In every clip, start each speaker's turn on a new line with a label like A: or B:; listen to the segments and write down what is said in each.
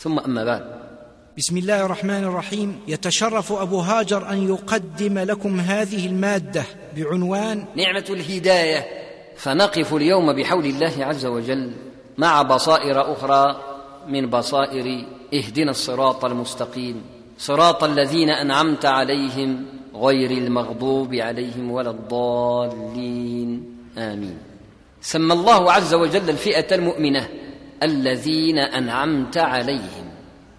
A: ثم أما بعد.
B: بسم الله الرحمن الرحيم. يتشرف أبو هاجر أن يقدم لكم هذه المادة بعنوان
A: نعمة الهداية. فنقف اليوم بحول الله عز وجل مع بصائر أخرى من بصائر اهدنا الصراط المستقيم. صراط الذين أنعمت عليهم غير المغضوب عليهم ولا الضالين. آمين. سمى الله عز وجل الفئة المؤمنة. الذين أنعمت عليهم.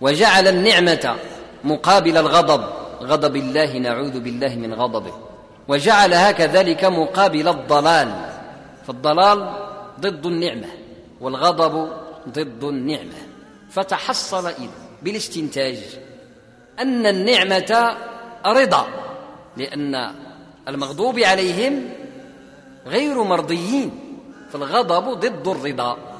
A: وجعل النعمة مقابل الغضب. غضب الله نعوذ بالله من غضبه. وجعلها كذلك مقابل الضلال. فالضلال ضد النعمة والغضب ضد النعمة. فتحصل إذن بالاستنتاج أن النعمة رضا لأن المغضوب عليهم غير مرضيين فالغضب ضد الرضا.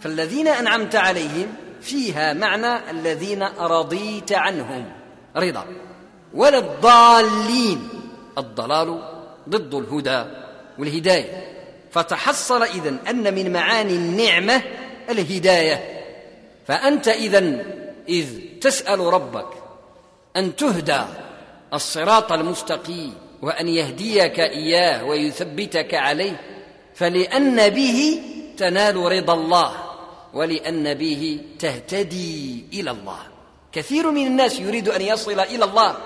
A: فالذين أنعمت عليهم فيها معنى الذين رضيت عنهم. رضا. ولا الضالين الضلال ضد الهدى والهداية. فتحصل إذن أن من معاني النعمة الهداية. فأنت اذا إذ تسأل ربك أن تهدى الصراط المستقيم وأن يهديك إياه ويثبتك عليه. فلأن به تنال رضا الله. ولأن به تهتدي إلى الله. كثير من الناس يريد أن يصل إلى الله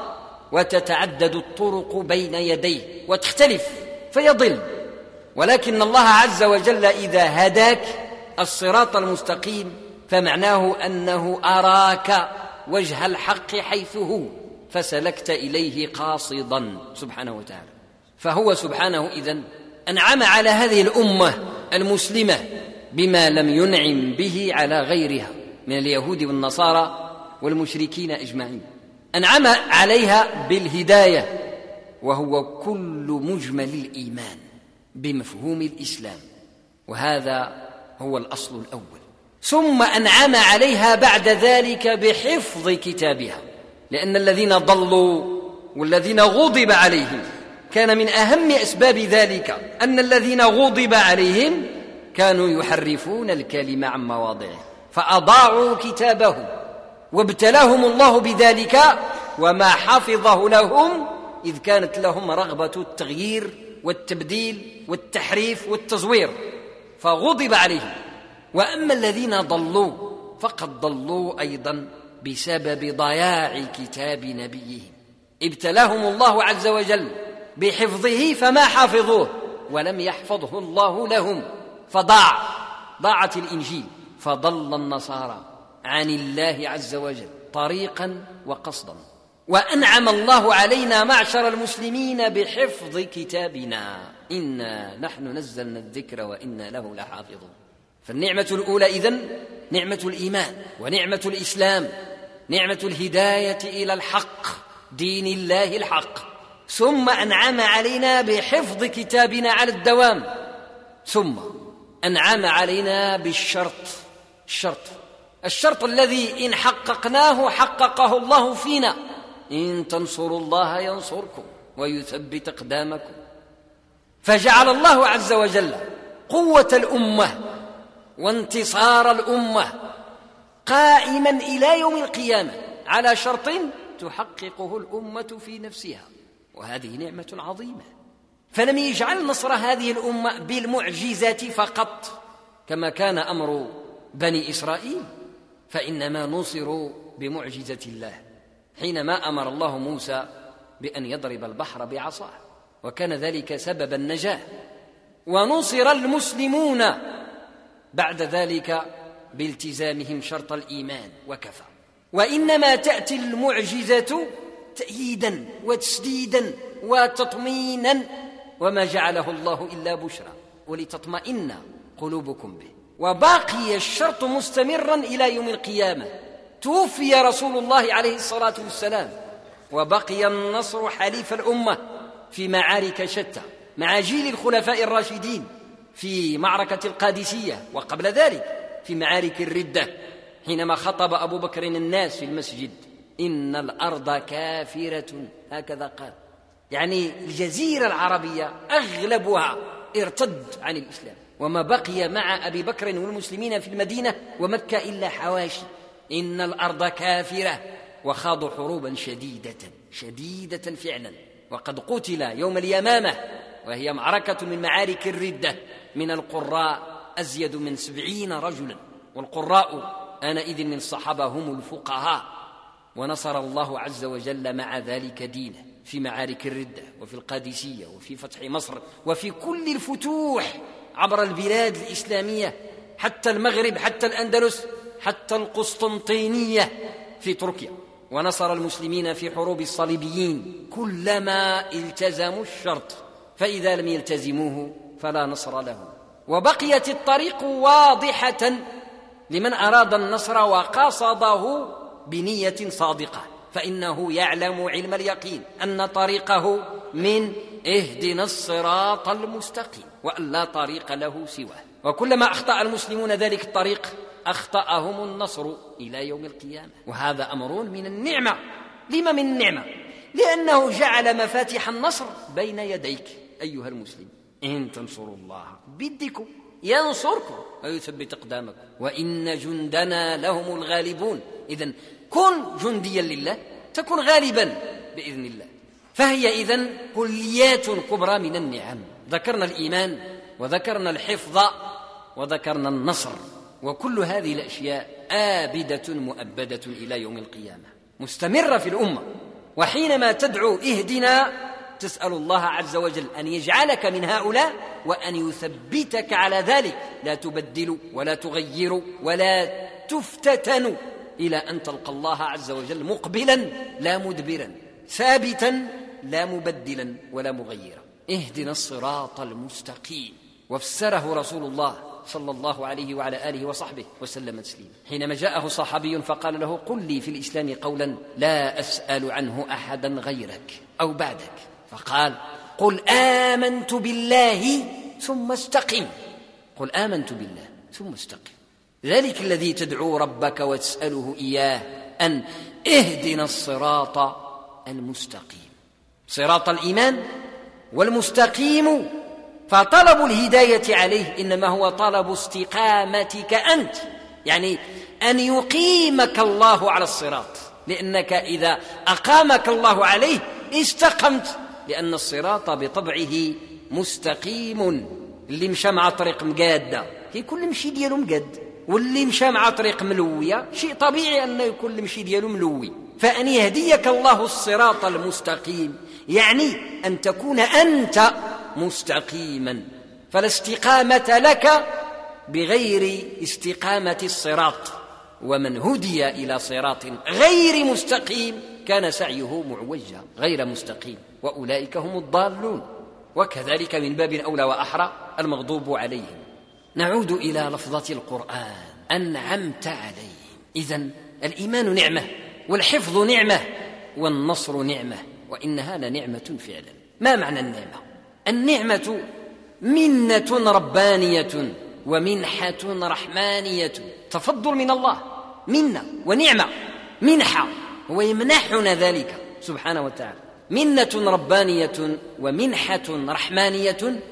A: وتتعدد الطرق بين يديه وتختلف فيضل. ولكن الله عز وجل إذا هداك الصراط المستقيم فمعناه أنه أراك وجه الحق حيث هو فسلكت إليه قاصدا سبحانه وتعالى. فهو سبحانه إذن أنعم على هذه الأمة المسلمة بما لم ينعم به على غيرها من اليهود والنصارى والمشركين أجمعين. أنعم عليها بالهداية وهو كل مجمل الإيمان بمفهوم الإسلام وهذا هو الأصل الأول. ثم أنعم عليها بعد ذلك بحفظ كتابها لأن الذين ضلوا والذين غضب عليهم كان من أهم أسباب ذلك أن الذين غضب عليهم كانوا يحرفون الكلم عن مواضعه فأضاعوا كتابه وابتلاهم الله بذلك وما حفظه لهم إذ كانت لهم رغبة التغيير والتبديل والتحريف والتزوير فغضب عليهم. وأما الذين ضلوا فقد ضلوا أيضا بسبب ضياع كتاب نبيهم. ابتلاهم الله عز وجل بحفظه فما حفظوه ولم يحفظه الله لهم. فضاع ضاعت الإنجيل فضل النصارى عن الله عز وجل طريقا وقصدا. وأنعم الله علينا معشر المسلمين بحفظ كتابنا. إنا نحن نزلنا الذكر وإنا له لحافظون. فالنعمة الأولى إذن نعمة الإيمان ونعمة الإسلام نعمة الهداية إلى الحق دين الله الحق. ثم أنعم علينا بحفظ كتابنا على الدوام. ثم أنعم علينا بالشرط. الشرط. الشرط الذي إن حققناه حققه الله فينا. إن تنصروا الله ينصركم ويثبت إقدامكم. فجعل الله عز وجل قوة الأمة وانتصار الأمة قائما إلى يوم القيامة. على شرط تحققه الأمة في نفسها. وهذه نعمة عظيمة. فلم يجعل نصر هذه الأمة بالمعجزات فقط كما كان أمر بني إسرائيل. فإنما نصروا بمعجزة الله حينما أمر الله موسى بأن يضرب البحر بعصاه وكان ذلك سبب النجاة. ونصر المسلمون بعد ذلك بالتزامهم شرط الإيمان وكفى. وإنما تأتي المعجزة تأييدا وتسديدا وتطمينا وما جعله الله إلا بشرى ولتطمئن قلوبكم به. وباقي الشرط مستمرا إلى يوم القيامة. توفي رسول الله عليه الصلاة والسلام. وبقي النصر حليف الأمة في معارك شتى مع جيل الخلفاء الراشدين في معركة القادسية وقبل ذلك في معارك الردة حينما خطب أبو بكر الناس في المسجد. إن الأرض كافرة هكذا قال. يعني الجزيرة العربية أغلبها ارتد عن الإسلام. وما بقي مع أبي بكر والمسلمين في المدينة ومكة إلا حواشي. إن الأرض كافرة وخاضوا حروبا شديدة شديدة فعلا. وقد قتل يوم اليمامة وهي معركة من معارك الردة. من القراء أزيد من سبعين رجلا. والقراء آنئذ من الصحابة هم الفقهاء. ونصر الله عز وجل مع ذلك دينه. في معارك الردة وفي القادسية وفي فتح مصر وفي كل الفتوح عبر البلاد الإسلامية حتى المغرب حتى الأندلس حتى القسطنطينية في تركيا. ونصر المسلمين في حروب الصليبيين كلما التزموا الشرط فإذا لم يلتزموه فلا نصر لهم وبقيت الطريق واضحة لمن أراد النصر وقصده بنية صادقة. فإنه يعلم علم اليقين أن طريقه من اهدنا الصراط المستقيم وأن لا طريق له سواه. وكلما أخطأ المسلمون ذلك الطريق أخطأهم النصر إلى يوم القيامة. وهذا أمر من النعمة. لما من النعمة لأنه جعل مفاتيح النصر بين يديك أيها المسلم. إن تنصروا الله بدكم ينصركم ويثبت أقدامكم. وإن جندنا لهم الغالبون. إذا كن جنديا لله تكن غالبا بإذن الله. فهي إذن كليات كبرى من النعم. ذكرنا الإيمان وذكرنا الحفظ وذكرنا النصر. وكل هذه الأشياء آبدة مؤبدة إلى يوم القيامة. مستمرة في الأمة. وحينما تدعو اهدنا تسأل الله عز وجل أن يجعلك من هؤلاء وأن يثبتك على ذلك. لا تبدل ولا تغير ولا تفتتن. إلى أن تلقى الله عز وجل مقبلا لا مدبرا ثابتا لا مبدلا ولا مغيرا. اهدنا الصراط المستقيم. وفسره رسول الله صلى الله عليه وعلى آله وصحبه وسلم تسليما. حينما جاءه صحابي فقال له قل لي في الإسلام قولا لا أسأل عنه احدا غيرك أو بعدك. فقال قل آمنت بالله ثم استقم. قل آمنت بالله ثم استقم. ذلك الذي تدعو ربك وتسأله إياه أن اهدنا الصراط المستقيم. صراط الإيمان والمستقيم. فطلب الهداية عليه إنما هو طلب استقامتك أنت. يعني أن يقيمك الله على الصراط. لأنك إذا أقامك الله عليه استقمت. لأن الصراط بطبعه مستقيم. اللي مشى مع طريق مقاده هي كل مشي ديالو مقاد واللي مشى مع طريق ملوية شيء طبيعي انه يكون المشي ديالو ملوي. فأن يهديك الله الصراط المستقيم يعني أن تكون أنت مستقيما. فلا استقامه لك بغير استقامة الصراط ومن هدي إلى صراط غير مستقيم كان سعيه معوجا غير مستقيم. وأولئك هم الضالون. وكذلك من باب أولى وأحرى المغضوب عليهم. نعود إلى لفظة القرآن. أنعمت عليهم. اذا الإيمان نعمة والحفظ نعمة والنصر نعمة وإنها لنعمة فعلا. ما معنى النعمة؟ النعمة منة ربانية ومنحة رحمانية. تفضل من الله. منة ونعمة. منحة. هو يمنحنا ذلك. سبحانه وتعالى. منة ربانية ومنحة رحمانية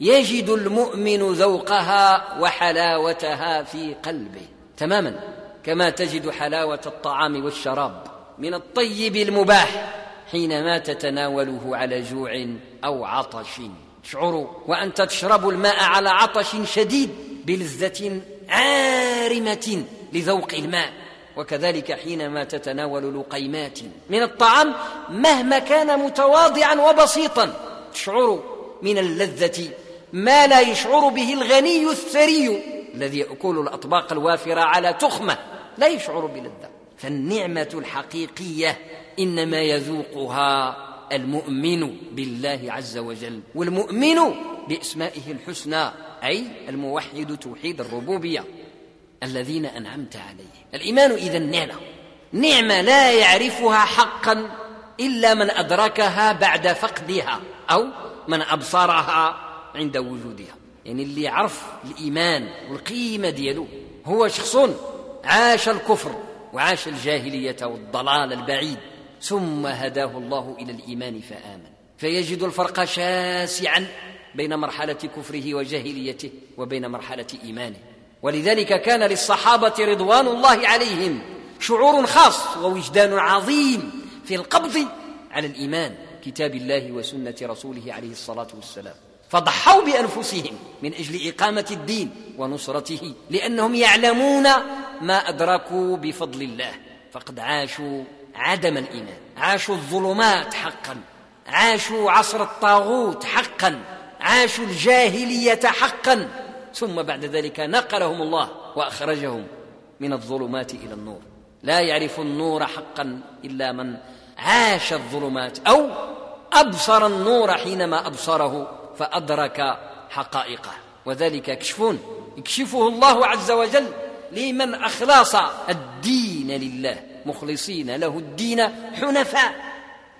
A: يجد المؤمن ذوقها وحلاوتها في قلبه. تماما. كما تجد حلاوة الطعام والشراب من الطيب المباح حينما تتناوله على جوع أو عطش. تشعر وانت تشرب الماء على عطش شديد بلذة عارمة لذوق الماء. وكذلك حينما تتناول لقيمات من الطعام مهما كان متواضعا وبسيطا. تشعر من اللذة ما لا يشعر به الغني الثري الذي يأكل الأطباق الوافرة على تخمة. لا يشعر بلذه فالنعمة الحقيقية إنما يذوقها المؤمن بالله عز وجل. والمؤمن بأسمائه الحسنى أي الموحد توحيد الربوبية الذين أنعمت عليهم الإيمان إذا نعمة. نعمة لا يعرفها حقا إلا من أدركها بعد فقدها أو من أبصرها عند وجودها. يعني اللي يعرف الإيمان والقيمة ديالو هو شخص عاش الكفر وعاش الجاهلية والضلال البعيد ثم هداه الله إلى الإيمان فآمن. فيجد الفرق شاسعا بين مرحلة كفره وجاهليته وبين مرحلة إيمانه. ولذلك كان للصحابة رضوان الله عليهم شعور خاص ووجدان عظيم في القبض على الإيمان كتاب الله وسنة رسوله عليه الصلاة والسلام. فضحوا بأنفسهم من أجل إقامة الدين ونصرته لأنهم يعلمون ما أدركوا بفضل الله. فقد عاشوا عدم الإيمان عاشوا الظلمات حقا عاشوا عصر الطاغوت حقا عاشوا الجاهلية حقا. ثم بعد ذلك نقلهم الله وأخرجهم من الظلمات إلى النور. لا يعرف النور حقا إلا من عاش الظلمات أو أبصر النور حينما أبصره. فأدرك حقائقه. وذلك كشف يكشفه الله عز وجل لمن اخلص الدين لله. مخلصين له الدين حنفاء.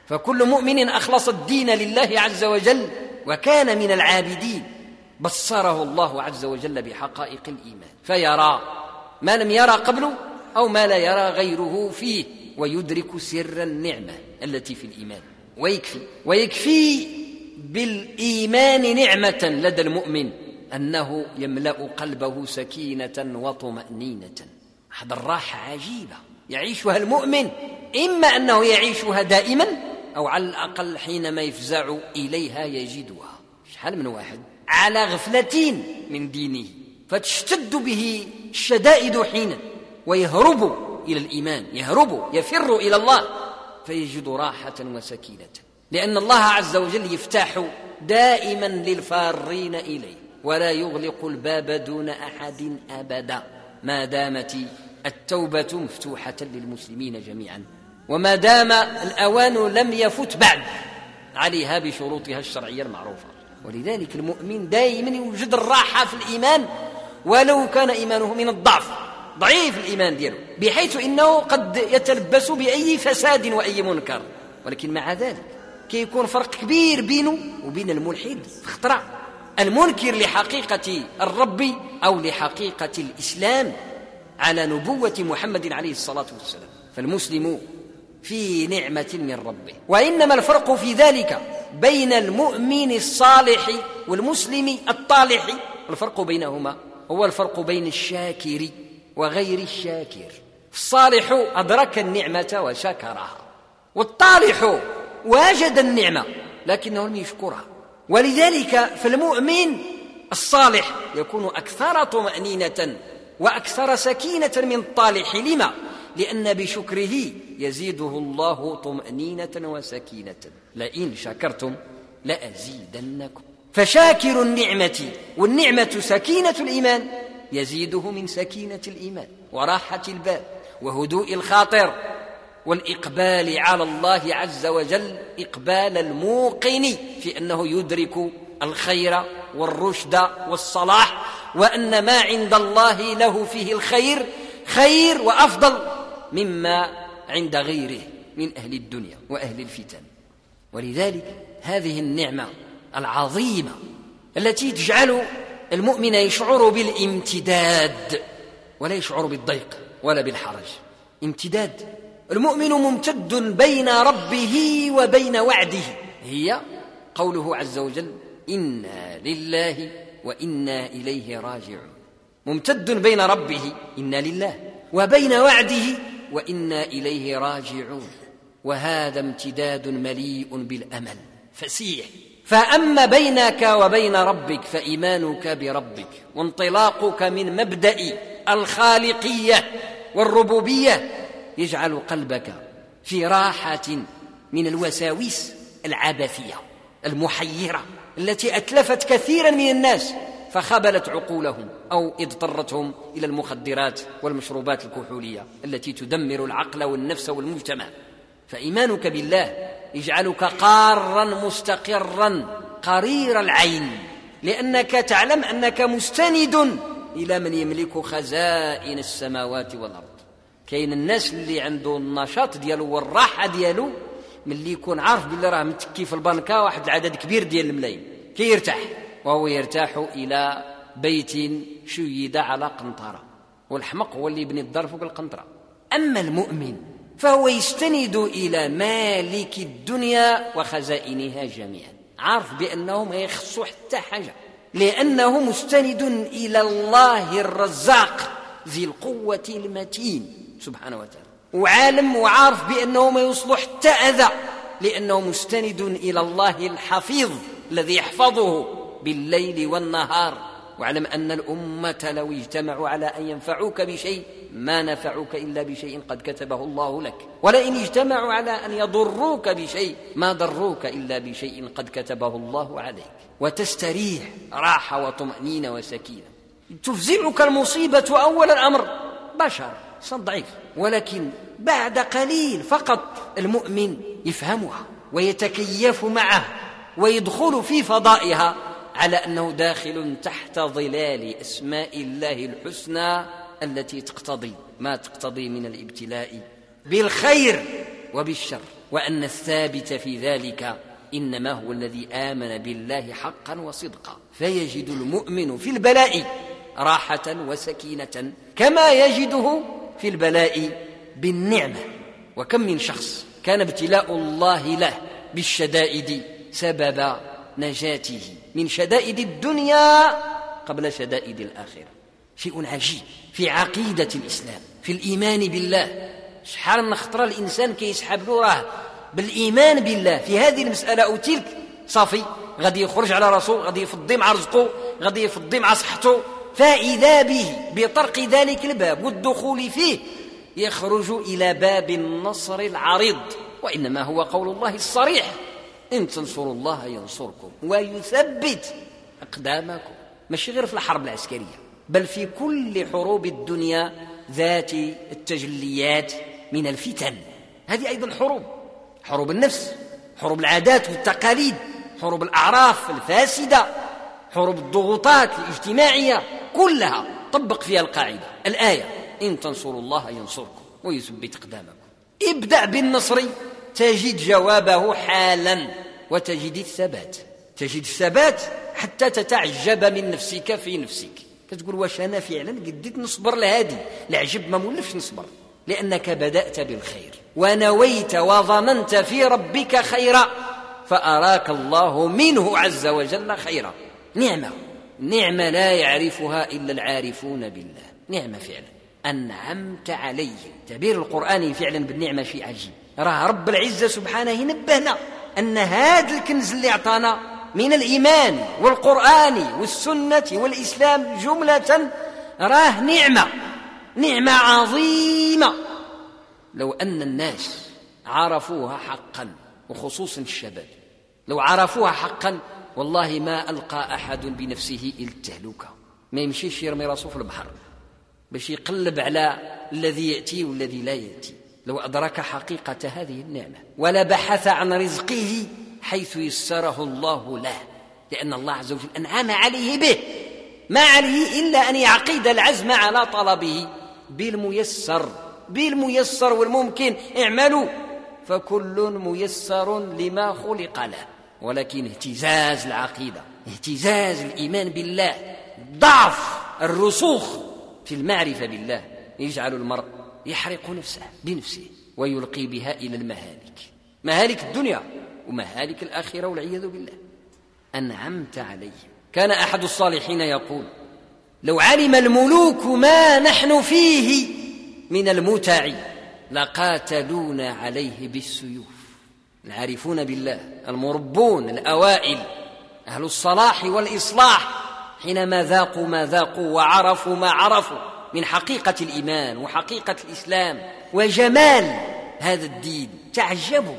A: فكل مؤمن أخلص الدين لله عز وجل وكان من العابدين. بصره الله عز وجل بحقائق الإيمان. فيرى ما لم يرى قبل أو ما لا يرى غيره فيه. ويدرك سر النعمة التي في الإيمان. ويكفي ويكفي بالإيمان نعمة لدى المؤمن أنه يملأ قلبه سكينة وطمأنينة. هذا الراحة عجيبة. يعيشها المؤمن إما أنه يعيشها دائما أو على الأقل حينما يفزع إليها يجدها. شحال من واحد؟ على غفله من دينه فتشتد به الشدائد حينا ويهرب إلى الإيمان يهرب يفر إلى الله فيجد راحة وسكينة. لأن الله عز وجل يفتح دائما للفارين إليه. ولا يغلق الباب دون أحد أبدا. ما دامت التوبة مفتوحة للمسلمين جميعا. وما دام الأوان لم يفت بعد عليها بشروطها الشرعية المعروفة. ولذلك المؤمن دائما يوجد الراحة في الإيمان. ولو كان إيمانه من الضعف ضعيف الإيمان دياله. بحيث إنه قد يتلبس بأي فساد وأي منكر. ولكن مع ذلك كيكون فرق كبير بينه وبين الملحد. في اختراع المنكر لحقيقة الرب أو لحقيقة الإسلام على نبوة محمد عليه الصلاة والسلام. فالمسلم في نعمة من ربه. وإنما الفرق في ذلك بين المؤمن الصالح والمسلم الطالح. الفرق بينهما هو الفرق بين الشاكر وغير الشاكر. الصالح أدرك النعمة وشكرها والطالح وجد النعمة لكنه لم يشكرها. ولذلك فالمؤمن الصالح يكون أكثر طمأنينة وأكثر سكينة من الطالح. لما؟ لأن بشكره يزيده الله طمأنينة وسكينة. لئن شكرتم لأزيدنكم. فشاكر النعمة والنعمة سكينة الإيمان يزيده من سكينة الإيمان وراحة البال وهدوء الخاطر. والإقبال على الله عز وجل إقبال الموقن في أنه يدرك الخير والرشد والصلاح وأن ما عند الله له فيه الخير خير وأفضل مما عند غيره من أهل الدنيا وأهل الفتن. ولذلك هذه النعمة العظيمة التي تجعل المؤمن يشعر بالامتداد ولا يشعر بالضيق ولا بالحرج. امتداد المؤمن ممتد بين ربه وبين وعده. هي قوله عز وجل إنا لله وإنا إليه راجعون. ممتد بين ربه إنا لله وبين وعده وإنا إليه راجعون. وهذا امتداد مليء بالأمل. فسيح. فأما بينك وبين ربك فإيمانك بربك وانطلاقك من مبدأ الخالقية والربوبية يجعل قلبك في راحة من الوساوس العبثية المحيرة التي أتلفت كثيرا من الناس فخبلت عقولهم أو اضطرتهم إلى المخدرات والمشروبات الكحولية التي تدمر العقل والنفس والمجتمع. فإيمانك بالله يجعلك قارا مستقرا قرير العين لأنك تعلم أنك مستند إلى من يملك خزائن السماوات والأرض. كاين الناس اللي عنده النشاط ديالو والراحة ديالو ملي يكون عارف باللي راه متكي في البنكة واحد العدد كبير ديال الملايين. كيرتاح. وهو يرتاح إلى بيت شيد على قنطرة. والحمق هو اللي يبني الدار فوق القنطرة. أما المؤمن فهو يستند إلى مالك الدنيا وخزائنها جميعا. عارف بانه ما يخصو حتى حاجة. لأنه مستند إلى الله الرزاق ذي القوة المتين. سبحانه وتعالى. وعالم وعارف بأنه ما يصلح حتى أذى لأنه مستند إلى الله الحفيظ الذي يحفظه بالليل والنهار. واعلم أن الأمة لو اجتمعوا على أن ينفعوك بشيء ما نفعوك إلا بشيء قد كتبه الله لك. ولئن اجتمعوا على أن يضروك بشيء ما ضروك إلا بشيء قد كتبه الله عليك. وتستريح راحة وطمأنينة وسكينة. تفزعك المصيبة أول الأمر بشر. إنسان ضعيف. ولكن بعد قليل فقط المؤمن يفهمها ويتكيف معه ويدخل في فضائها على أنه داخل تحت ظلال أسماء الله الحسنى التي تقتضي ما تقتضي من الابتلاء بالخير وبالشر. وأن الثابت في ذلك إنما هو الذي آمن بالله حقا وصدقا. فيجد المؤمن في البلاء راحة وسكينة كما يجده في البلاء بالنعمة. وكم من شخص كان ابتلاء الله له بالشدائد سبب نجاته من شدائد الدنيا قبل شدائد الآخرة. شيء عجيب في عقيدة الإسلام في الإيمان بالله. شحال من خطره الإنسان كيسحب له راه بالإيمان بالله. في هذه المسألة أو تلك صافي غادي يخرج على راسه غادي يفضي مع رزقه غادي يفضي مع صحته. فإذا به بطرق ذلك الباب والدخول فيه يخرج إلى باب النصر العريض. وإنما هو قول الله الصريح إن تنصروا الله ينصركم ويثبت أقدامكم. ماشي غير في الحرب العسكرية بل في كل حروب الدنيا ذات التجليات من الفتن. هذه أيضا حروب حروب النفس حروب العادات والتقاليد حروب الأعراف الفاسدة حروب الضغوطات الاجتماعية. كلها طبق فيها القاعدة. الآية إن تنصروا الله ينصركم ويثبت إقدامكم. ابدأ بالنصر تجد جوابه حالا وتجد الثبات. تجد الثبات حتى تتعجب من نفسك في نفسك. كتقول واش أنا فعلا قديت نصبر لهادي؟ العجب ما مولفش نصبر. لأنك بدأت بالخير. ونويت وظننت في ربك خيرا فأراك الله منه عز وجل خيرا. نعمة. نعمة لا يعرفها إلا العارفون بالله. نعمة فعلا. انعمت عليهم تعبير القراني فعلا بالنعمة شيء عجيب. راه رب العزة سبحانه ينبهنا أن هذا الكنز اللي أعطانا من الإيمان والقرآن والسنة والإسلام جملة راه نعمة. نعمة عظيمة. لو أن الناس عرفوها حقا وخصوصا الشباب لو عرفوها حقا والله ما ألقى أحد بنفسه إلى التهلكه ما يمشيش يرمي راسه في البحر باش يقلب على الذي يأتي والذي لا يأتي. لو أدرك حقيقة هذه النعمة. ولبحث عن رزقه حيث يسره الله له. لأن الله عز وجل أنعم عليه به. ما عليه إلا أن يعقد العزم على طلبه بالميسر. بالميسر والممكن. اعملوا. فكل ميسر لما خلق له. ولكن اهتزاز العقيدة اهتزاز الإيمان بالله ضعف الرسوخ في المعرفة بالله. يجعل المرء يحرق نفسه بنفسه ويلقي بها إلى المهالك. مهالك الدنيا ومهالك الآخرة والعياذ بالله. أنعمت عليهم. كان أحد الصالحين يقول لو علم الملوك ما نحن فيه من المتع لقاتلونا عليه بالسيوف. العارفون بالله المربون الأوائل أهل الصلاح والإصلاح حينما ذاقوا ما ذاقوا وعرفوا ما عرفوا من حقيقة الإيمان وحقيقة الإسلام. وجمال هذا الدين. تعجبوا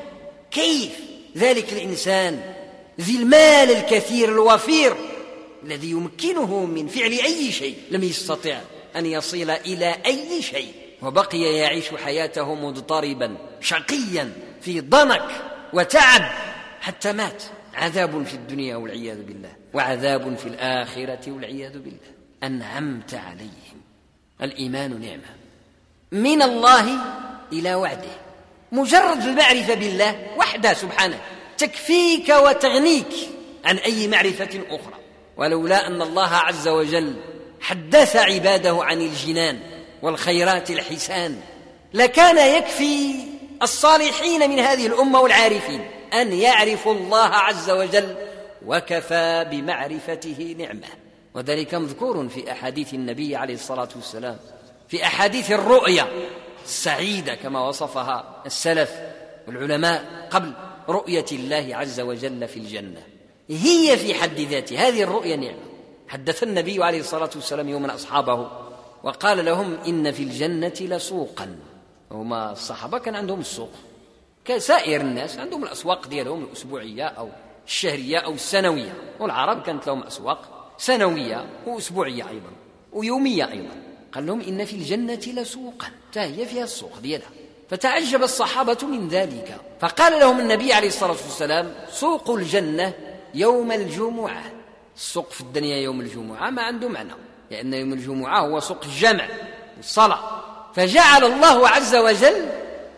A: كيف ذلك الإنسان ذي المال الكثير الوفير الذي يمكنه من فعل أي شيء لم يستطع أن يصل إلى أي شيء. وبقي يعيش حياته مضطربا شقيا في ضنك. وتعب حتى مات. عذاب في الدنيا والعياذ بالله. وعذاب في الآخرة والعياذ بالله. أنعمت عليهم. الإيمان نعمة. من الله إلى وعده. مجرد المعرفة بالله وحده سبحانه. تكفيك وتغنيك عن أي معرفة أخرى. ولولا أن الله عز وجل حدث عباده عن الجنان والخيرات الحسان لكان يكفي الصالحين من هذه الأمة والعارفين أن يعرفوا الله عز وجل وكفى بمعرفته نعمة. وذلك مذكور في أحاديث النبي عليه الصلاة والسلام في أحاديث الرؤيا السعيدة كما وصفها السلف والعلماء قبل رؤية الله عز وجل في الجنة. هي في حد ذاتها هذه الرؤية نعمة. حدث النبي عليه الصلاة والسلام يوما أصحابه وقال لهم إن في الجنة لسوقا. هما الصحابة كان عندهم السوق. كسائر الناس عندهم الأسواق ديالهم الأسبوعية أو الشهرية أو السنوية. والعرب كانت لهم أسواق سنوية وأسبوعية أيضا ويومية أيضا. قال لهم إن في الجنة لسوقا هي فيها السوق ديالها. فتعجب الصحابة من ذلك. فقال لهم النبي عليه الصلاة والسلام سوق الجنة يوم الجمعة. السوق في الدنيا يوم الجمعة ما عنده معنى لأن يوم الجمعة هو سوق الجمع والصلاة فجعل الله عز وجل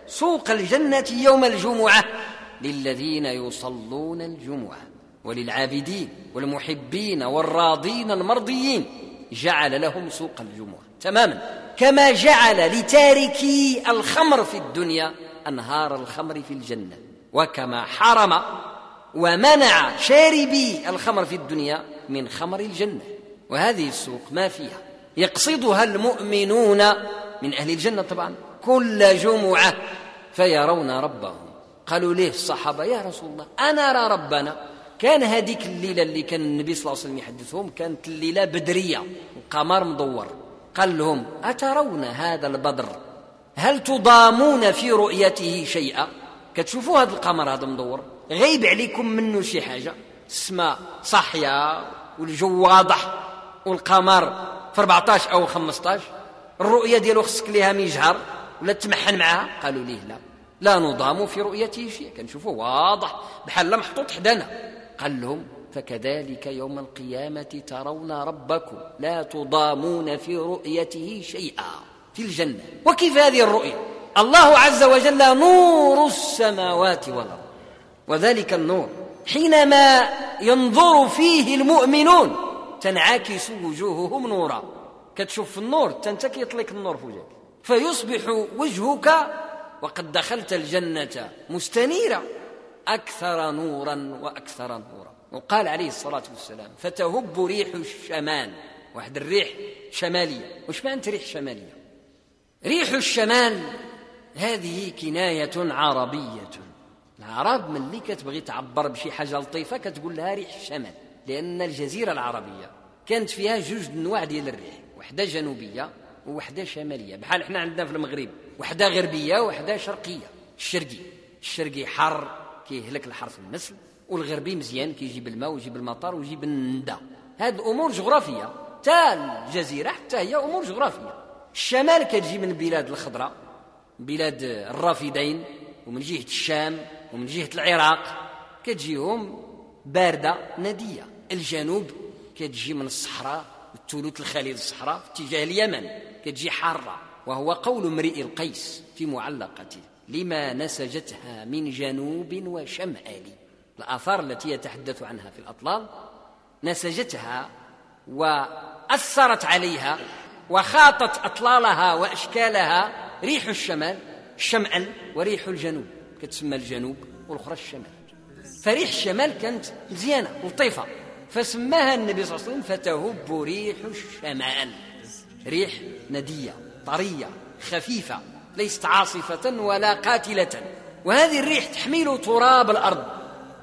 A: سوق الجنة يوم الجمعة للذين يصلون الجمعة وللعابدين والمحبين والراضين المرضيين. جعل لهم سوق الجمعة تماما. كما جعل لتاركي الخمر في الدنيا أنهار الخمر في الجنة. وكما حرم ومنع شاربي الخمر في الدنيا من خمر الجنة. وهذه السوق ما فيها؟ يقصدها المؤمنون من أهل الجنة طبعا. كل جمعة فيرون ربهم. قالوا ليه الصحابة؟ يا رسول الله أنا أرى ربنا. كان هذيك الليلة اللي كان النبي صلى الله عليه وسلم يحدثهم كانت الليلة بدرية القمر مدور. قال لهم أترون هذا البدر؟ هل تضامون في رؤيته شيئا؟ كتشوفوا هذا القمر هذا مدور؟ غيب عليكم منه شي حاجة؟ السماء صاحية والجو واضح والقمر في 14 أو 15 الرؤية ديالو خصك ليها ميجهر ولا تمحن معها قالوا ليه لا. لا نضام في رؤيته شيء. كنشوفوه واضح. بحال محطوط حدانا. قال لهم فكذلك يوم القيامة ترون ربكم لا تضامون في رؤيته شيئا في الجنة. وكيف هذه الرؤية؟ الله عز وجل نور السماوات والأرض. وذلك النور حينما ينظر فيه المؤمنون تنعكس وجوههم نورا. كتشوف النور تنت كيطلق النور في وجهك. فيصبح وجهك وقد دخلت الجنة مستنيرا. أكثر نورا وأكثر نورا. وقال عليه الصلاة والسلام فتهب ريح الشمال. واحد الريح شمالية. وش معنى ريح شمالية؟ ريح الشمال هذه كناية عربية. العرب ملي كتبغي تعبر بشي حاجة لطيفة كتقول لها ريح الشمال لأن الجزيرة العربية كانت فيها جوج أنواع ديال الريح. وحدة جنوبية ووحدة شمالية. بحال إحنا عندنا في المغرب وحدة غربية وحدة شرقية. الشرقي الشرقي حر كيهلك الحرث النسل والغربي مزيان كيجيب الماء ويجيب المطر ويجيب الندى. هاد امور جغرافية تا الجزيرة حتى هي أمور جغرافية. الشمال كتجي من البلاد الخضراء بلاد الرافدين ومن جهة الشام ومن جهة العراق كتجيهم باردة ندية. الجنوب كتجي من الصحراء الثلث الخليل الصحراء في اتجاه اليمن كتجي حارة وهو قول امرئ القيس في معلقته. لما نسجتها من جنوب وشمال. الآثار التي يتحدث عنها في الأطلال نسجتها وأثرت عليها وخاطت أطلالها وأشكالها ريح الشمال شمعا وريح الجنوب كتسمى الجنوب والأخرى الشمال. فريح الشمال كانت مزيانة لطيفة. فسماها النبي صلى الله عليه وسلم فتهب ريح الشمال. ريح ندية طرية خفيفة ليست عاصفة ولا قاتلة. وهذه الريح تحمل تراب الأرض.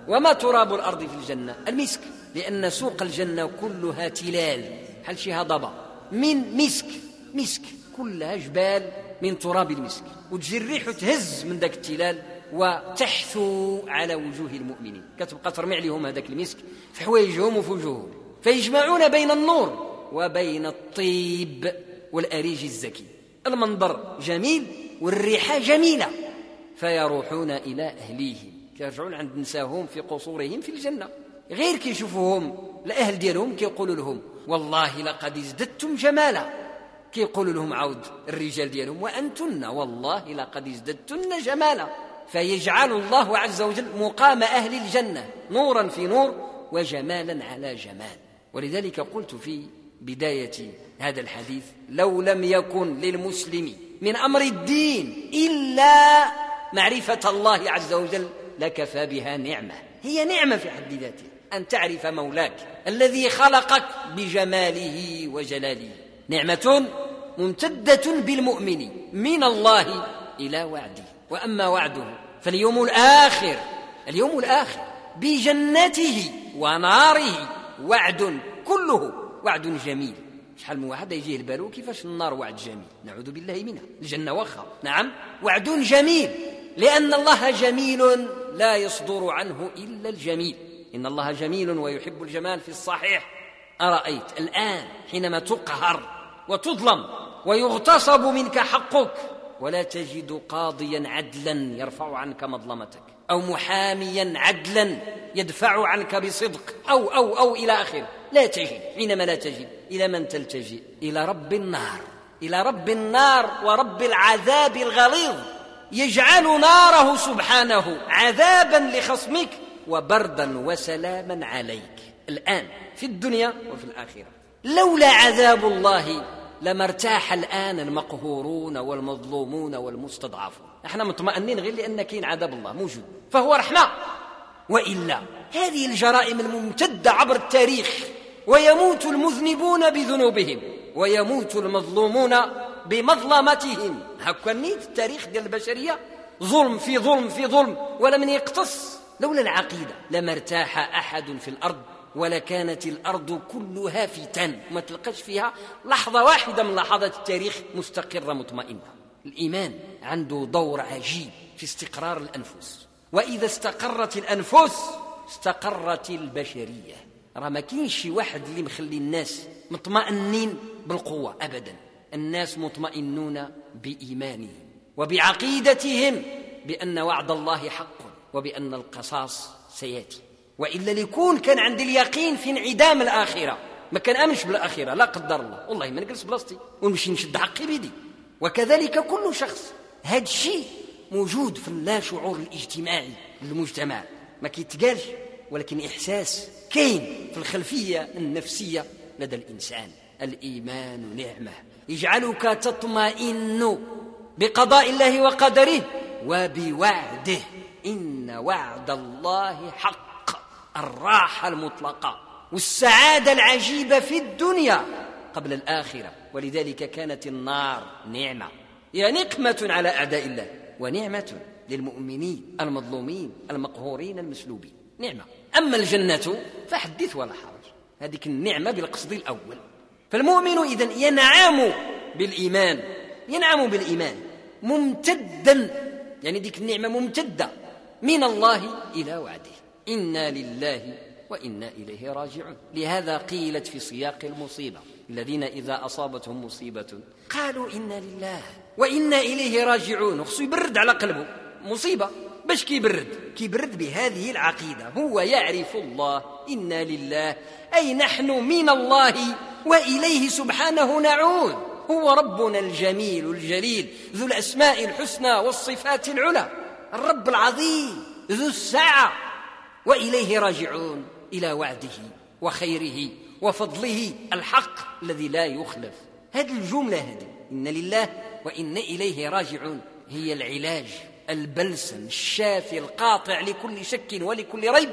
A: وما تراب الأرض في الجنة؟ المسك. لأن سوق الجنة كلها تلال. حل شي هضبة من مسك. مسك. كلها جبال من تراب المسك. وتجي الريح تهز من ذاك التلال. وتحثو على وجوه المؤمنين. كتبقى ترمي عليهم هذاك المسك. في حوايجهم وفي وجوههم فيجمعون بين النور وبين الطيب والأريج الزكي. المنظر جميل والريحة جميلة. فيروحون إلى أهليهم. كيرجعون عند نساهم في قصورهم في الجنة. غير كيشوفوهم. الأهل ديالهم كيقولوا لهم والله لقد ازددتم جمالا. كيقولوا لهم عود الرجال ديالهم وأنتن والله لقد ازددتن جمالا. فيجعل الله عز وجل مقام أهل الجنة نورا في نور وجمالا على جمال. ولذلك قلت في بداية هذا الحديث لو لم يكن للمسلم من أمر الدين إلا معرفة الله عز وجل لكفى بها نعمة. هي نعمة في حد ذاتها أن تعرف مولاك الذي خلقك بجماله وجلاله. نعمة ممتدة بالمؤمن من الله إلى وعده. وأما وعده فاليوم الآخر اليوم الآخر بجنته وناره وعد كله وعد جميل. شحال من واحد يجيه البالو كيفاش النار وعد جميل؟ نعوذ بالله منها. الجنة وخا نعم. وعد جميل. لأن الله جميل لا يصدر عنه إلا الجميل. إن الله جميل ويحب الجمال في الصحيح. أرأيت الآن حينما تقهر وتظلم ويغتصب منك حقك ولا تجد قاضيا عدلا يرفع عنك مظلمتك أو محاميا عدلا يدفع عنك بصدق أو أو أو إلى آخره. لا تجد حينما لا تجد. إلى من تلتجئ؟ إلى رب النار. إلى رب النار ورب العذاب الغليظ. يجعل ناره سبحانه عذابا لخصمك وبردا وسلاما عليك. الآن في الدنيا وفي الآخرة. لولا عذاب الله لما ارتاح الآن المقهورون والمظلومون والمستضعفون. إحنا مطمئنين غير لأن عذاب الله موجود. فهو رحمة. وإلا هذه الجرائم الممتدة عبر التاريخ ويموت المذنبون بذنوبهم ويموت المظلومون بمظلمتهم هكا نيت التاريخ ديال البشرية؟ ظلم في ظلم في ظلم ولم يقتص. لولا العقيدة لما ارتاح أحد في الأرض ولكانت الأرض كلها فتن. ما تلقاش فيها لحظة واحدة من لحظات التاريخ مستقرة مطمئنة. الإيمان عنده دور عجيب في استقرار الأنفس. وإذا استقرت الأنفس استقرت البشرية. راه ما كاينش شي واحد اللي مخلي الناس مطمئنين بالقوة أبدا. الناس مطمئنون بإيمانهم وبعقيدتهم بأن وعد الله حق وبأن القصاص سيأتي. وإلا ليكون كان عندي اليقين في انعدام الآخرة. ما كان آمنش بالآخرة لا قدر الله. والله ما نجلس بلاصتي. ونمشي نشد حقي بيدي. وكذلك كل شخص. هذا الشيء موجود في اللاشعور الاجتماعي للمجتمع. ما كيتقالش ولكن إحساس كاين في الخلفية النفسية لدى الإنسان. الإيمان نعمة. يجعلك تطمئن بقضاء الله وقدره وبوعده. إن وعد الله حق. الراحة المطلقة والسعادة العجيبة في الدنيا قبل الآخرة. ولذلك كانت النار نعمة. هي نقمة على أعداء الله ونعمة للمؤمنين المظلومين المقهورين المسلوبين. نعمة. أما الجنة فحدث ولا حرج. هذه النعمة بالقصد الأول. فالمؤمن إذا ينعم بالإيمان. ينعم بالإيمان. ممتدا. يعني ديك النعمة ممتدة. من الله إلى وعده. إنا لله وإنا إليه راجعون. لهذا قيلت في سياق المصيبة الذين إذا أصابتهم مصيبة قالوا إنا لله وإنا إليه راجعون. خصو يبرد على قلبه. مصيبة. باش كيبرد كيبرد بهذه العقيدة. هو يعرف الله إنا لله أي نحن من الله وإليه سبحانه نعود. هو ربنا الجميل الجليل ذو الأسماء الحسنى والصفات العلى. الرب العظيم ذو السعة. وإليه راجعون إلى وعده وخيره وفضله الحق الذي لا يخلف. هذه الجملة هذه. إن لله وإن إليه راجعون. هي العلاج البلسم الشافي القاطع لكل شك ولكل ريب.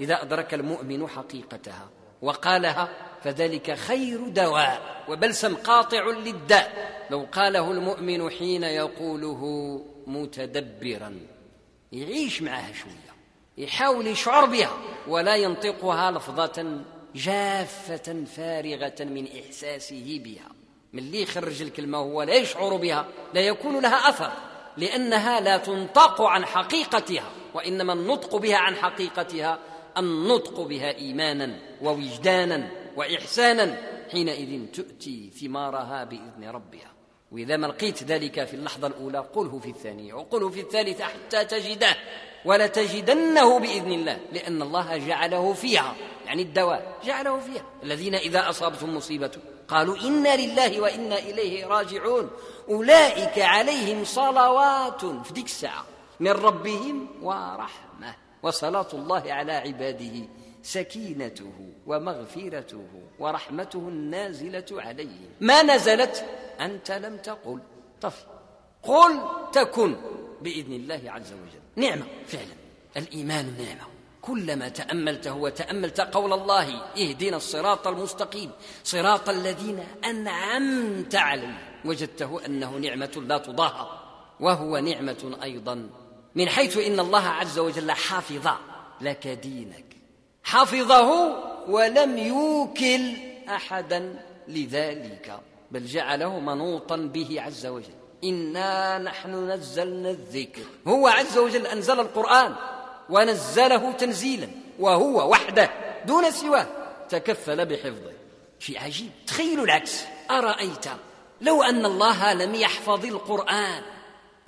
A: إذا أدرك المؤمن حقيقتها وقالها فذلك خير دواء وبلسم قاطع للداء. لو قاله المؤمن حين يقوله متدبرا. يعيش معها شوية. يحاول يشعر بها ولا ينطقها لفظة جافة فارغة من إحساسه بها. من اللي يخرج الكلمة هو لا يشعر بها لا يكون لها أثر لأنها لا تنطق عن حقيقتها وإنما النطق بها عن حقيقتها النطق بها إيمانا ووجدانا وإحسانا حينئذ تؤتي ثمارها بإذن ربها. وإذا ما لقيت ذلك في اللحظة الأولى قله في الثانية وقله في الثالثة حتى تجده. ولتجدنه بإذن الله لأن الله جعله فيها يعني الدواء جعله فيها. الذين إذا أصابتهم مصيبة قالوا إنا لله وإنا إليه راجعون. أولئك عليهم صلوات في ديك الساعة من ربهم ورحمة. وصلاة الله على عباده سكينته ومغفرته ورحمته النازلة عليهم. ما نزلت؟ أنت لم تقل. طفي قل تكن بإذن الله عز وجل. نعمة فعلا. الإيمان نعمة. كلما تاملته وتأملت قول الله اهدنا الصراط المستقيم. صراط الذين أنعمت عليهم. وجدته أنه نعمة لا تضاهى وهو نعمة أيضا. من حيث إن الله عز وجل حافظ لك دينك حفظه ولم يوكل احدا لذلك. بل جعله منوطا به عز وجل. انا نحن نزلنا الذكر. هو عز وجل أنزل القرآن ونزله تنزيلا وهو وحده دون سواه. تكفل بحفظه. شيء عجيب. تخيلوا العكس. أرأيت لو أن الله لم يحفظ القرآن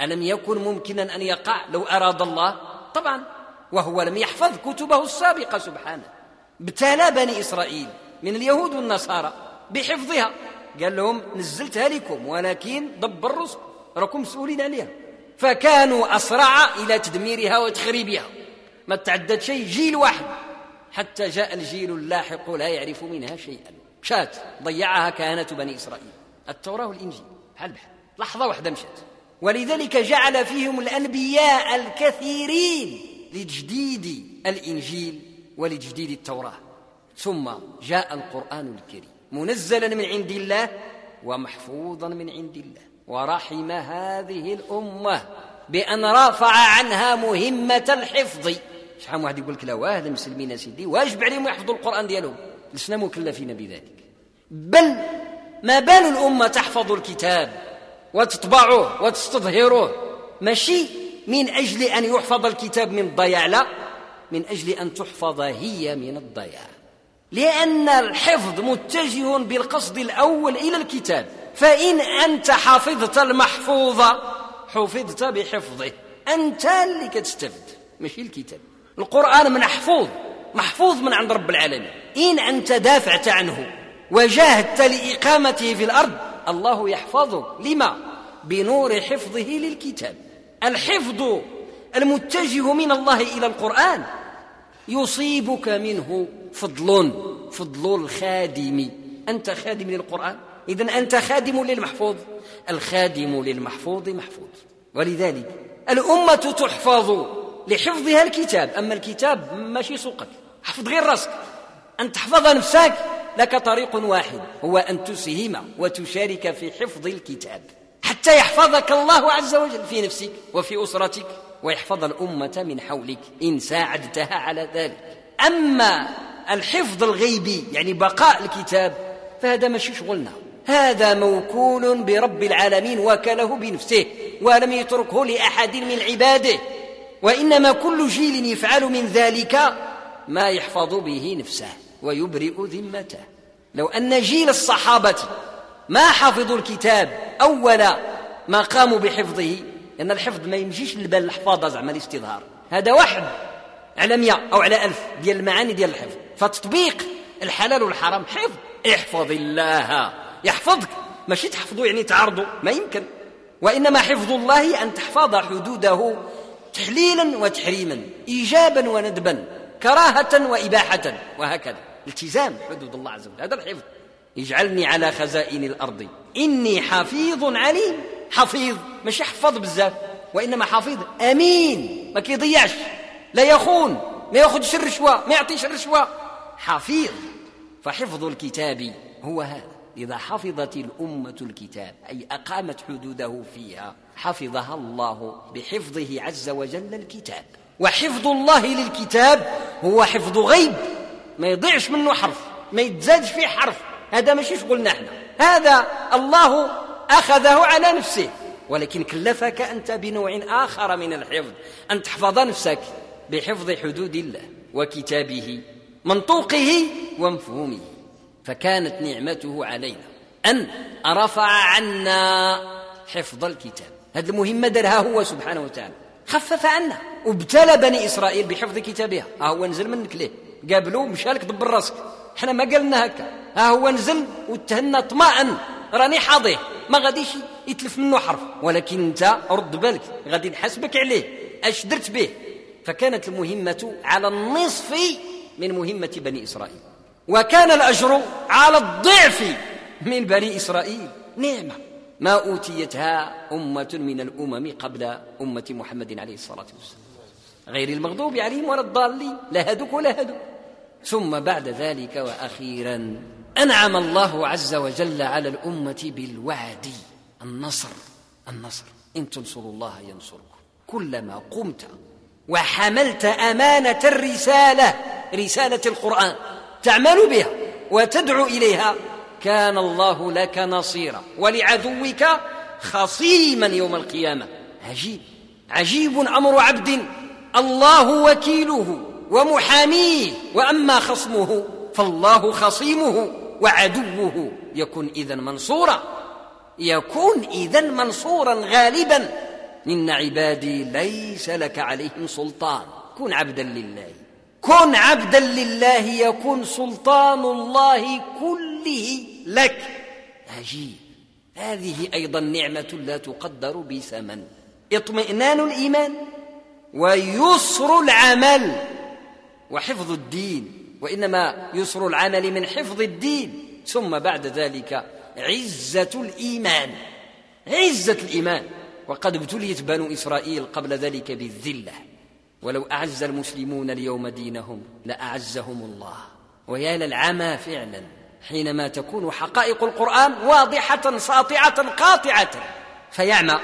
A: ألم يكن ممكنا أن يقع؟ لو أراد الله. طبعا. وهو لم يحفظ كتبه السابقة سبحانه. ابتلى بني إسرائيل من اليهود والنصارى بحفظها. قال لهم نزلتها لكم ولكن دبر الرسل راكم مسؤولين عليها. فكانوا أسرع إلى تدميرها وتخريبها. ما تعدد شيء جيل واحد. حتى جاء الجيل اللاحق لا يعرف منها شيئا. مشات ضيعها كهنة بني إسرائيل. التوراة والإنجيل. بحال بحال لحظة واحدة مشات ولذلك جعل فيهم الأنبياء الكثيرين لتجديد الإنجيل ولتجديد التوراة. ثم جاء القرآن الكريم. منزلا من عند الله ومحفوظا من عند الله. ورحم هذه الأمة بأن رفع عنها مهمة الحفظ. شحال واحد يقول لك لا واه المسلمين سيدي واجب عليهم يحفظوا القرآن ديالهم. لسنا مكلفين بذلك. بل ما بال الأمة تحفظ الكتاب وتطبعه وتستظهره ماشي من أجل أن يحفظ الكتاب من الضياع لا من أجل أن تحفظ هي من الضياع. لأن الحفظ متجه بالقصد الأول إلى الكتاب. فإن أنت حفظت المحفوظ حفظت بحفظه. أنت اللي كتستفد ماشي الكتاب. القرآن محفوظ محفوظ من عند رب العالمين. إن أنت دافعت عنه وجاهدت لإقامته في الأرض الله يحفظه. لما؟ بنور حفظه للكتاب. الحفظ المتجه من الله إلى القرآن يصيبك منه فضل فضل الخادم أنت خادم للقرآن؟ إذا أنت خادم للمحفوظ. الخادم للمحفوظ محفوظ. ولذلك الأمة تحفظ لحفظها الكتاب. أما الكتاب ماشي سوقك. حفظ غير راسك. أن تحفظ نفسك لك طريق واحد هو أن تسهم وتشارك في حفظ الكتاب. حتى يحفظك الله عز وجل في نفسك وفي أسرتك ويحفظ الأمة من حولك. إن ساعدتها على ذلك. أما الحفظ الغيبي يعني بقاء الكتاب. فهذا ماشي شغلنا. هذا موكول برب العالمين وكله بنفسه ولم يتركه لأحد من عباده. وإنما كل جيل يفعل من ذلك ما يحفظ به نفسه ويبرئ ذمته. لو أن جيل الصحابة ما حفظوا الكتاب أول ما قاموا بحفظه لأن الحفظ ما يمشيش للبال الحفاظة زعما الاستظهار. هذا واحد. على مئة أو على ألف ديال المعاني ديال الحفظ. فتطبيق الحلال والحرام حفظ. احفظ الله. يحفظك. ماشي تحفظه يعني تعرضه ما يمكن. وإنما حفظ الله أن تحفظ حدوده تحليلا وتحريما إيجابا وندبا كراهة وإباحة. وهكذا. التزام حدود الله عز وجل. هذا الحفظ. اجعلني على خزائن الأرض. إني حفيظ عليم. حفيظ. مش يحفظ بزاف. وإنما حفيظ. أمين. ما كيضيعش. لا يخون ما ياخذش الرشوة ما يعطيش الرشوة حفيظ فحفظ الكتاب هو هذا. إذا حفظت الأمة الكتاب أي أقامت حدوده فيها حفظها الله بحفظه عز وجل الكتاب. وحفظ الله للكتاب هو حفظ غيب. ما يضيعش منه حرف ما يتزادش فيه حرف. هذا ماشي شغلنا إحنا. هذا الله أخذه على نفسه. ولكن كلفك أنت بنوع آخر من الحفظ. أن تحفظ نفسك. بحفظ حدود الله وكتابه منطوقه ومفهومه. فكانت نعمته علينا أن رفع عنا حفظ الكتاب. هذه المهمة درها هو سبحانه وتعالى. خفف عنا وابتلى بني إسرائيل بحفظ كتابها. ها هو نزل منك ليه؟ قابلوه مشالك دبر راسك. إحنا ما قالنا هكا. ها هو نزل وتهنى طماعا راني حاضيه. ما غاديش يتلف منه حرف. ولكن انت رد بالك. غادي نحاسبك عليه. أش درت به؟ فكانت المهمة على النصف من مهمة بني إسرائيل. وكان الأجر على الضعف من بني إسرائيل. نعمة ما أوتيتها أمة من الأمم قبل أمة محمد عليه الصلاة والسلام. غير المغضوب عليهم ولا الضالين. لا هدوك ولا هدوك ثم بعد ذلك وأخيرا أنعم الله عز وجل على الأمة بالوعد. النصر. النصر. إن تنصروا الله ينصركم. كلما قمت وحملت أمانة الرسالة رسالة القرآن. تعمل بها وتدعو إليها. كان الله لك نصيرا. ولعدوك خصيما يوم القيامة. عجيب. عجيب أمر عبد. الله وكيله ومحاميه. وأما خصمه فالله خصيمه وعدوه. يكن اذا منصورا. يكون اذا منصورا غالبا. إن عبادي ليس لك عليهم سلطان. كن عبدا لله. كن عبدا لله يكون سلطان الله كله لك. عجيب. هذه أيضا نعمة لا تقدر بثمن. اطمئنان الإيمان ويسر العمل وحفظ الدين. وإنما يسر العمل من حفظ الدين. ثم بعد ذلك عزة الإيمان. عزة الإيمان. وقد ابتليت بنو إسرائيل قبل ذلك بالذلة. ولو أعز المسلمون اليوم دينهم لأعزهم الله. ويا للعمى فعلا حينما تكون حقائق القرآن واضحة ساطعة قاطعة. فيعمى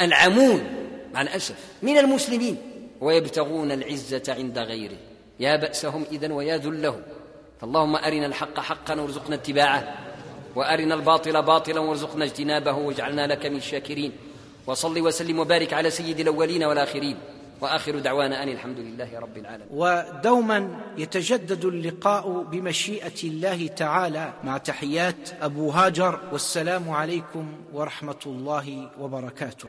A: العمون مع الأسف من المسلمين ويبتغون العزة عند غيره. يا بأسهم إذن ويا ذلهم. فاللهم أرنا الحق حقا وارزقنا اتباعه وأرنا الباطل باطلا وارزقنا اجتنابه واجعلنا لك من الشاكرين. وصل وسلم وبارك على سيد الأولين والآخرين وآخر دعوانا أن الحمد لله رب العالمين.
B: ودوما يتجدد اللقاء بمشيئة الله تعالى مع تحيات أبو هاجر والسلام عليكم ورحمة الله وبركاته.